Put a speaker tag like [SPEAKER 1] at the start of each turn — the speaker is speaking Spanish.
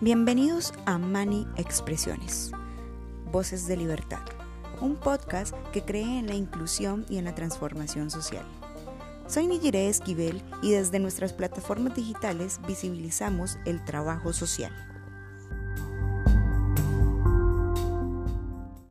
[SPEAKER 1] Bienvenidos a Mani Expresiones, Voces de Libertad, un podcast que cree en la inclusión y en la transformación social. Soy Nigiré Esquivel y desde nuestras plataformas digitales visibilizamos el trabajo social.